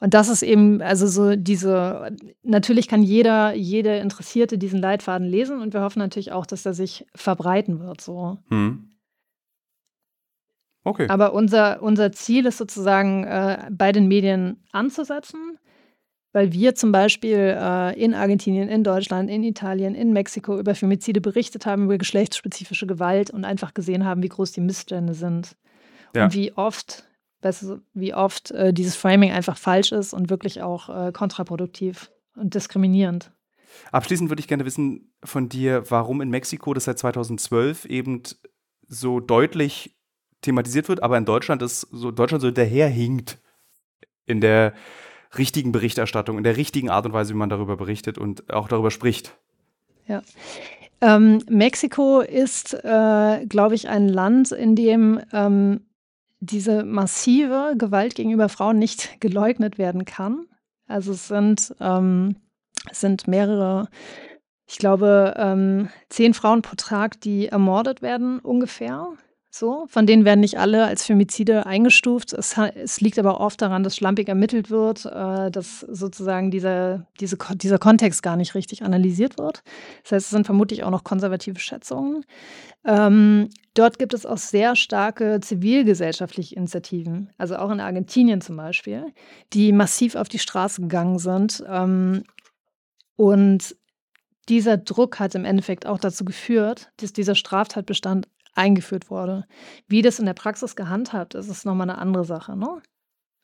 Und das ist eben, also so diese, natürlich kann jeder, jede Interessierte diesen Leitfaden lesen und wir hoffen natürlich auch, dass er sich verbreiten wird. So. Hm. Okay. Aber unser, unser Ziel ist sozusagen, äh, bei den Medien anzusetzen, weil wir zum Beispiel äh, in Argentinien, in Deutschland, in Italien, in Mexiko über Femizide berichtet haben, über geschlechtsspezifische Gewalt und einfach gesehen haben, wie groß die Missstände sind. Ja. Und wie oft, wie oft äh, dieses Framing einfach falsch ist und wirklich auch äh, kontraproduktiv und diskriminierend. Abschließend würde ich gerne wissen von dir, warum in Mexiko das seit 2012 eben so deutlich thematisiert wird, aber in Deutschland ist so Deutschland so hinterherhinkt in der richtigen Berichterstattung, in der richtigen Art und Weise, wie man darüber berichtet und auch darüber spricht. Ja. Ähm, Mexiko ist, äh, glaube ich, ein Land, in dem ähm, diese massive Gewalt gegenüber Frauen nicht geleugnet werden kann. Also es sind, ähm, es sind mehrere, ich glaube, ähm, zehn Frauen pro Tag, die ermordet werden ungefähr. So, von denen werden nicht alle als Femizide eingestuft. Es, es liegt aber oft daran, dass schlampig ermittelt wird, äh, dass sozusagen dieser, diese, dieser Kontext gar nicht richtig analysiert wird. Das heißt, es sind vermutlich auch noch konservative Schätzungen. Ähm, dort gibt es auch sehr starke zivilgesellschaftliche Initiativen, also auch in Argentinien zum Beispiel, die massiv auf die Straße gegangen sind. Ähm, und dieser Druck hat im Endeffekt auch dazu geführt, dass dieser Straftatbestand eingeführt wurde. Wie das in der Praxis gehandhabt ist, ist nochmal eine andere Sache. Ne?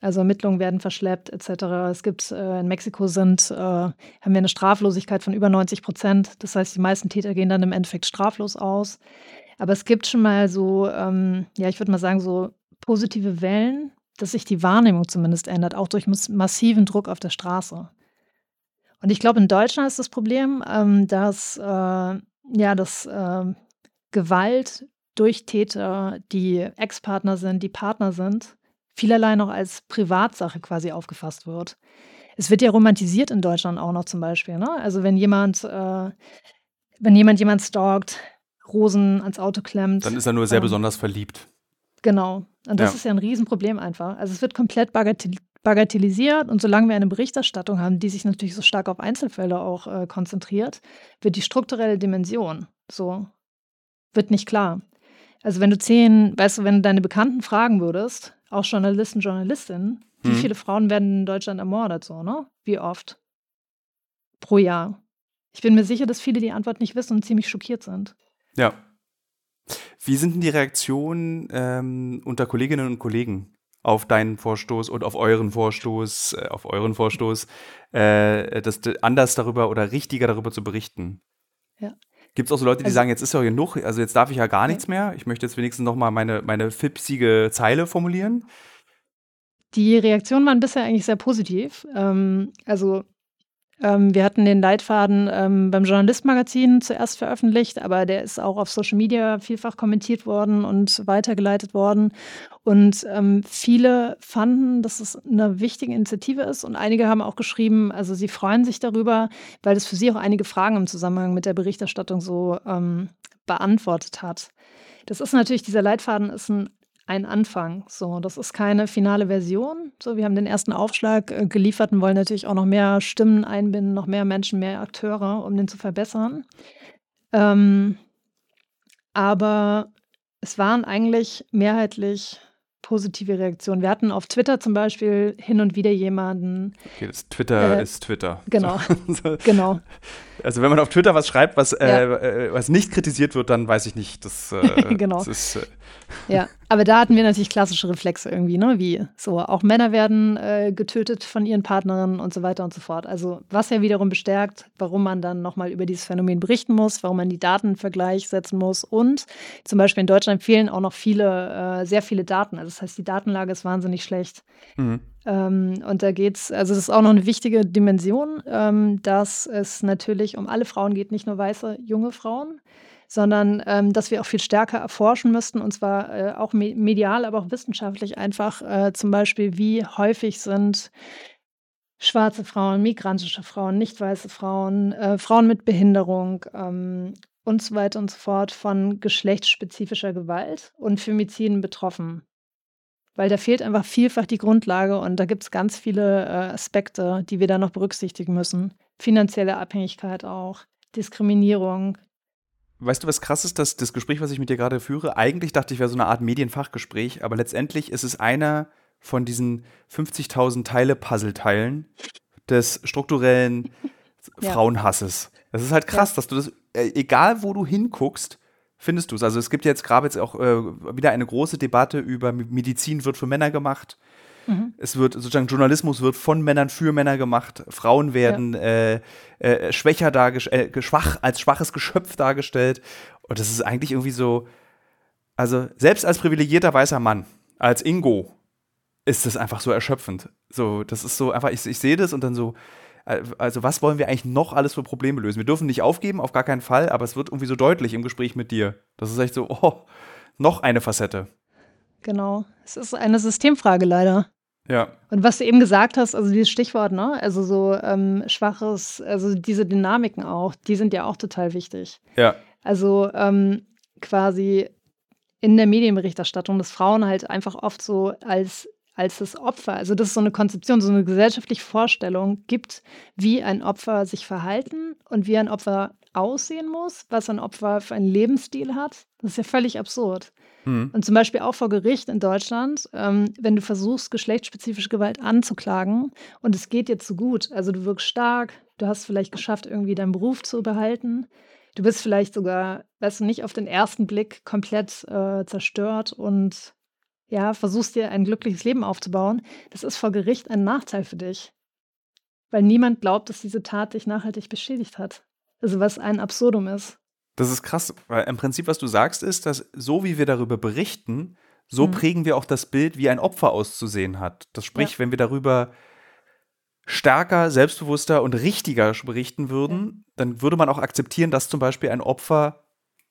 Also Ermittlungen werden verschleppt etc. Es gibt äh, in Mexiko sind, äh, haben wir eine Straflosigkeit von über 90 Prozent. Das heißt, die meisten Täter gehen dann im Endeffekt straflos aus. Aber es gibt schon mal so, ähm, ja, ich würde mal sagen, so positive Wellen, dass sich die Wahrnehmung zumindest ändert, auch durch massiven Druck auf der Straße. Und ich glaube, in Deutschland ist das Problem, ähm, dass äh, ja, dass äh, Gewalt durch Täter, die Ex-Partner sind, die Partner sind, vielerlei noch als Privatsache quasi aufgefasst wird. Es wird ja romantisiert in Deutschland auch noch zum Beispiel. Ne? Also wenn jemand, äh, wenn jemand jemand stalkt, Rosen ans Auto klemmt. Dann ist er nur sehr ähm, besonders verliebt. Genau. Und das ja. ist ja ein Riesenproblem einfach. Also es wird komplett bagatell bagatellisiert und solange wir eine Berichterstattung haben, die sich natürlich so stark auf Einzelfälle auch äh, konzentriert, wird die strukturelle Dimension so wird nicht klar. Also wenn du zehn, weißt du, wenn du deine Bekannten fragen würdest, auch Journalisten, Journalistinnen, wie mhm. viele Frauen werden in Deutschland ermordet, so, ne? Wie oft? Pro Jahr. Ich bin mir sicher, dass viele die Antwort nicht wissen und ziemlich schockiert sind. Ja. Wie sind denn die Reaktionen ähm, unter Kolleginnen und Kollegen auf deinen Vorstoß und auf euren Vorstoß, äh, auf euren Vorstoß, äh, das anders darüber oder richtiger darüber zu berichten? Ja. Gibt es auch so Leute, die also, sagen, jetzt ist ja genug, also jetzt darf ich ja gar nichts mehr. Ich möchte jetzt wenigstens noch mal meine, meine fipsige Zeile formulieren. Die Reaktionen waren bisher eigentlich sehr positiv. Ähm, also ähm, wir hatten den Leitfaden ähm, beim Journalistmagazin zuerst veröffentlicht, aber der ist auch auf Social Media vielfach kommentiert worden und weitergeleitet worden. Und ähm, viele fanden, dass es eine wichtige Initiative ist und einige haben auch geschrieben, also sie freuen sich darüber, weil es für sie auch einige Fragen im Zusammenhang mit der Berichterstattung so ähm, beantwortet hat. Das ist natürlich, dieser Leitfaden ist ein ein Anfang. So, das ist keine finale Version. So, wir haben den ersten Aufschlag äh, geliefert und wollen natürlich auch noch mehr Stimmen einbinden, noch mehr Menschen, mehr Akteure, um den zu verbessern. Ähm, aber es waren eigentlich mehrheitlich positive Reaktionen. Wir hatten auf Twitter zum Beispiel hin und wieder jemanden. Okay, das Twitter äh, ist Twitter. Genau. So. genau. Also wenn man auf Twitter was schreibt, was, äh, ja. äh, was nicht kritisiert wird, dann weiß ich nicht. Das, äh, genau. Das ist, äh, ja, aber da hatten wir natürlich klassische Reflexe irgendwie, ne? Wie so, auch Männer werden äh, getötet von ihren Partnerinnen und so weiter und so fort. Also, was ja wiederum bestärkt, warum man dann nochmal über dieses Phänomen berichten muss, warum man die Daten in Vergleich setzen muss. Und zum Beispiel in Deutschland fehlen auch noch viele, äh, sehr viele Daten. Also, das heißt, die Datenlage ist wahnsinnig schlecht. Mhm. Ähm, und da geht es, also das ist auch noch eine wichtige Dimension, ähm, dass es natürlich um alle Frauen geht, nicht nur weiße junge Frauen sondern ähm, dass wir auch viel stärker erforschen müssten, und zwar äh, auch me medial, aber auch wissenschaftlich einfach, äh, zum Beispiel, wie häufig sind schwarze Frauen, migrantische Frauen, nicht weiße Frauen, äh, Frauen mit Behinderung ähm, und so weiter und so fort von geschlechtsspezifischer Gewalt und Femiziden betroffen. Weil da fehlt einfach vielfach die Grundlage und da gibt es ganz viele äh, Aspekte, die wir da noch berücksichtigen müssen. Finanzielle Abhängigkeit auch, Diskriminierung, weißt du, was krass ist, dass das Gespräch, was ich mit dir gerade führe, eigentlich dachte ich, wäre so eine Art Medienfachgespräch, aber letztendlich ist es einer von diesen 50.000 Teile-Puzzle-Teilen des strukturellen ja. Frauenhasses. Das ist halt krass, ja. dass du das, äh, egal wo du hinguckst, findest du es. Also es gibt jetzt gerade jetzt auch äh, wieder eine große Debatte über Medizin wird für Männer gemacht. Mhm. Es wird sozusagen Journalismus wird von Männern für Männer gemacht. Frauen werden ja. äh, äh, schwächer dargestellt, äh, schwach als schwaches Geschöpf dargestellt. Und das ist eigentlich irgendwie so. Also selbst als privilegierter weißer Mann, als Ingo, ist das einfach so erschöpfend. So, das ist so einfach. Ich, ich sehe das und dann so. Also was wollen wir eigentlich noch alles für Probleme lösen? Wir dürfen nicht aufgeben, auf gar keinen Fall, aber es wird irgendwie so deutlich im Gespräch mit dir. Das ist echt so, oh, noch eine Facette. Genau. Es ist eine Systemfrage leider. Ja. Und was du eben gesagt hast, also dieses Stichwort, ne? Also so ähm, schwaches, also diese Dynamiken auch, die sind ja auch total wichtig. Ja. Also ähm, quasi in der Medienberichterstattung, dass Frauen halt einfach oft so als als das Opfer, also dass es so eine Konzeption, so eine gesellschaftliche Vorstellung gibt, wie ein Opfer sich verhalten und wie ein Opfer aussehen muss, was ein Opfer für einen Lebensstil hat. Das ist ja völlig absurd. Mhm. Und zum Beispiel auch vor Gericht in Deutschland, ähm, wenn du versuchst, geschlechtsspezifische Gewalt anzuklagen und es geht dir zu gut, also du wirkst stark, du hast vielleicht geschafft, irgendwie deinen Beruf zu behalten, du bist vielleicht sogar, weißt du, nicht auf den ersten Blick komplett äh, zerstört und ja, versuchst dir ein glückliches Leben aufzubauen, das ist vor Gericht ein Nachteil für dich. Weil niemand glaubt, dass diese Tat dich nachhaltig beschädigt hat. Also was ein Absurdum ist. Das ist krass, weil im Prinzip, was du sagst, ist, dass so wie wir darüber berichten, so mhm. prägen wir auch das Bild, wie ein Opfer auszusehen hat. Das sprich, ja. wenn wir darüber stärker, selbstbewusster und richtiger berichten würden, ja. dann würde man auch akzeptieren, dass zum Beispiel ein Opfer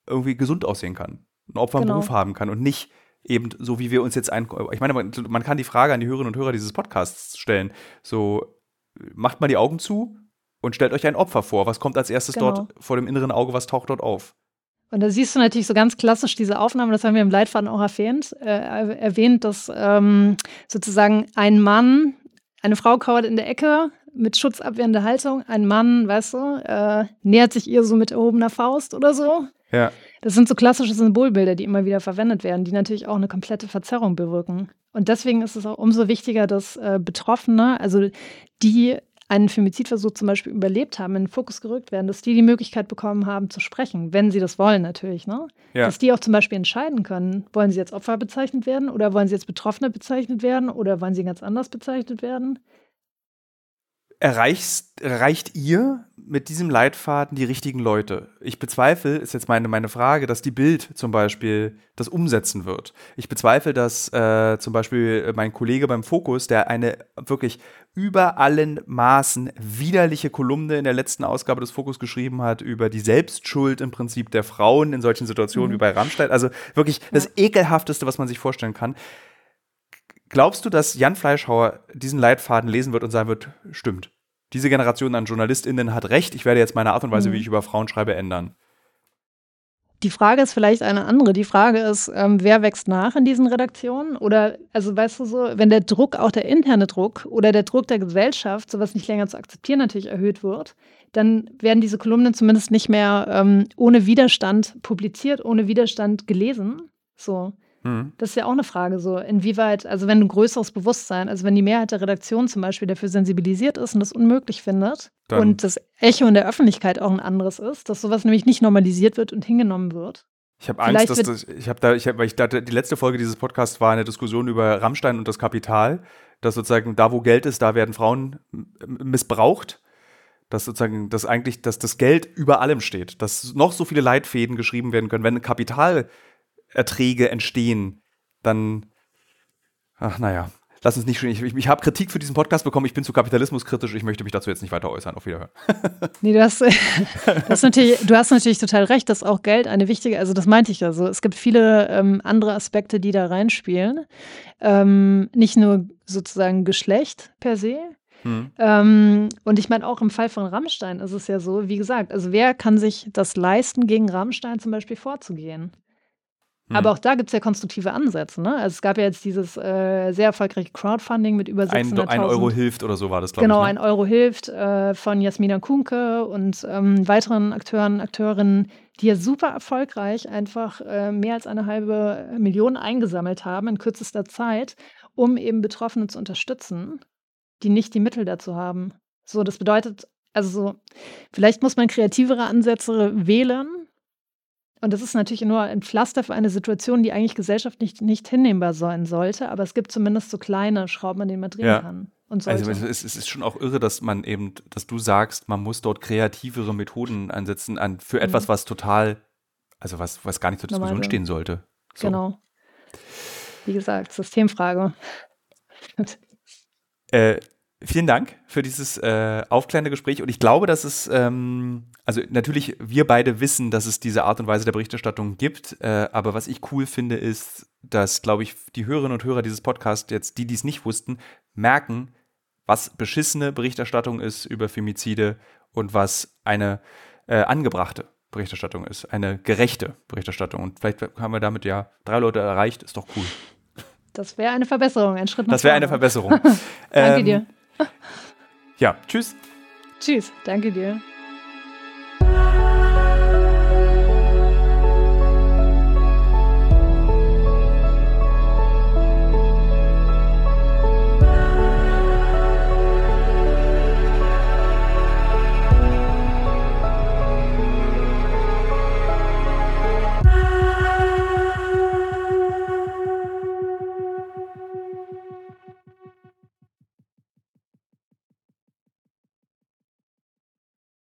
irgendwie gesund aussehen kann. Ein Opfer genau. einen Beruf haben kann und nicht eben so, wie wir uns jetzt ein. Ich meine, man, man kann die Frage an die Hörerinnen und Hörer dieses Podcasts stellen: So, macht mal die Augen zu und stellt euch ein Opfer vor. Was kommt als erstes genau. dort vor dem inneren Auge? Was taucht dort auf? Und da siehst du natürlich so ganz klassisch diese Aufnahme, das haben wir im Leitfaden auch erwähnt, äh, erwähnt, dass ähm, sozusagen ein Mann, eine Frau kauert in der Ecke mit schutzabwehrender Haltung, ein Mann, weißt du, äh, nähert sich ihr so mit erhobener Faust oder so. Ja. Das sind so klassische Symbolbilder, die immer wieder verwendet werden, die natürlich auch eine komplette Verzerrung bewirken. Und deswegen ist es auch umso wichtiger, dass äh, Betroffene, also die einen Femizidversuch zum Beispiel überlebt haben, in den Fokus gerückt werden, dass die die Möglichkeit bekommen haben zu sprechen, wenn sie das wollen natürlich. Ne? Ja. Dass die auch zum Beispiel entscheiden können, wollen sie jetzt Opfer bezeichnet werden oder wollen sie jetzt Betroffene bezeichnet werden oder wollen sie ganz anders bezeichnet werden erreichst, erreicht ihr mit diesem Leitfaden die richtigen Leute? Ich bezweifle, ist jetzt meine, meine Frage, dass die Bild zum Beispiel das umsetzen wird. Ich bezweifle, dass äh, zum Beispiel mein Kollege beim Fokus, der eine wirklich über allen Maßen widerliche Kolumne in der letzten Ausgabe des Fokus geschrieben hat über die Selbstschuld im Prinzip der Frauen in solchen Situationen mhm. wie bei Rammstein. Also wirklich das ja. ekelhafteste, was man sich vorstellen kann. Glaubst du, dass Jan Fleischhauer diesen Leitfaden lesen wird und sagen wird, stimmt? Diese Generation an JournalistInnen hat recht, ich werde jetzt meine Art und Weise, mhm. wie ich über Frauen schreibe, ändern. Die Frage ist vielleicht eine andere. Die Frage ist, ähm, wer wächst nach in diesen Redaktionen? Oder, also weißt du so, wenn der Druck, auch der interne Druck oder der Druck der Gesellschaft, sowas nicht länger zu akzeptieren, natürlich erhöht wird, dann werden diese Kolumnen zumindest nicht mehr ähm, ohne Widerstand publiziert, ohne Widerstand gelesen. So. Mhm. Das ist ja auch eine Frage, so inwieweit, also wenn ein größeres Bewusstsein, also wenn die Mehrheit der Redaktion zum Beispiel dafür sensibilisiert ist und das unmöglich findet Dann. und das Echo in der Öffentlichkeit auch ein anderes ist, dass sowas nämlich nicht normalisiert wird und hingenommen wird. Ich habe Angst, dass das, ich habe da, ich hab, weil ich dachte, die letzte Folge dieses Podcasts war eine Diskussion über Rammstein und das Kapital, dass sozusagen da, wo Geld ist, da werden Frauen missbraucht dass sozusagen, dass eigentlich, dass das Geld über allem steht, dass noch so viele Leitfäden geschrieben werden können, wenn Kapital Erträge entstehen, dann, ach naja, lass uns nicht schon. Ich, ich, ich habe Kritik für diesen Podcast bekommen. Ich bin zu Kapitalismus kritisch. Ich möchte mich dazu jetzt nicht weiter äußern. Auf Wiederhören. nee, du hast, das natürlich, du hast natürlich total recht, dass auch Geld eine wichtige, also das meinte ich ja so. Es gibt viele ähm, andere Aspekte, die da reinspielen. Ähm, nicht nur sozusagen Geschlecht per se. Hm. Ähm, und ich meine, auch im Fall von Rammstein ist es ja so, wie gesagt, also wer kann sich das leisten, gegen Rammstein zum Beispiel vorzugehen? Hm. Aber auch da gibt es ja konstruktive Ansätze. Ne? Also es gab ja jetzt dieses äh, sehr erfolgreiche Crowdfunding mit über 600.000. Ein, ein Euro hilft oder so war das, glaube genau, ich. Genau, ne? ein Euro hilft äh, von Jasmina Kunke und ähm, weiteren Akteuren, Akteurinnen, die ja super erfolgreich einfach äh, mehr als eine halbe Million eingesammelt haben in kürzester Zeit, um eben Betroffene zu unterstützen, die nicht die Mittel dazu haben. So, das bedeutet, also so, vielleicht muss man kreativere Ansätze wählen, und das ist natürlich nur ein Pflaster für eine Situation, die eigentlich gesellschaftlich nicht, nicht hinnehmbar sein sollte. Aber es gibt zumindest so kleine Schrauben, an denen man drehen ja. kann. Also es, es, ist schon auch irre, dass man eben, dass du sagst, man muss dort kreativere Methoden ansetzen an, für mhm. etwas, was total, also was, was gar nicht zur Diskussion Normal. stehen sollte. So. Genau. Wie gesagt, Systemfrage. äh, Vielen Dank für dieses äh, aufklärende Gespräch. Und ich glaube, dass es, ähm, also natürlich, wir beide wissen, dass es diese Art und Weise der Berichterstattung gibt. Äh, aber was ich cool finde, ist, dass, glaube ich, die Hörerinnen und Hörer dieses Podcasts, jetzt die, die es nicht wussten, merken, was beschissene Berichterstattung ist über Femizide und was eine äh, angebrachte Berichterstattung ist. Eine gerechte Berichterstattung. Und vielleicht haben wir damit ja drei Leute erreicht. Ist doch cool. Das wäre eine Verbesserung, ein Schritt nach Das wäre eine Verbesserung. Danke ähm, dir. Ja, tschüss. Tschüss, danke dir.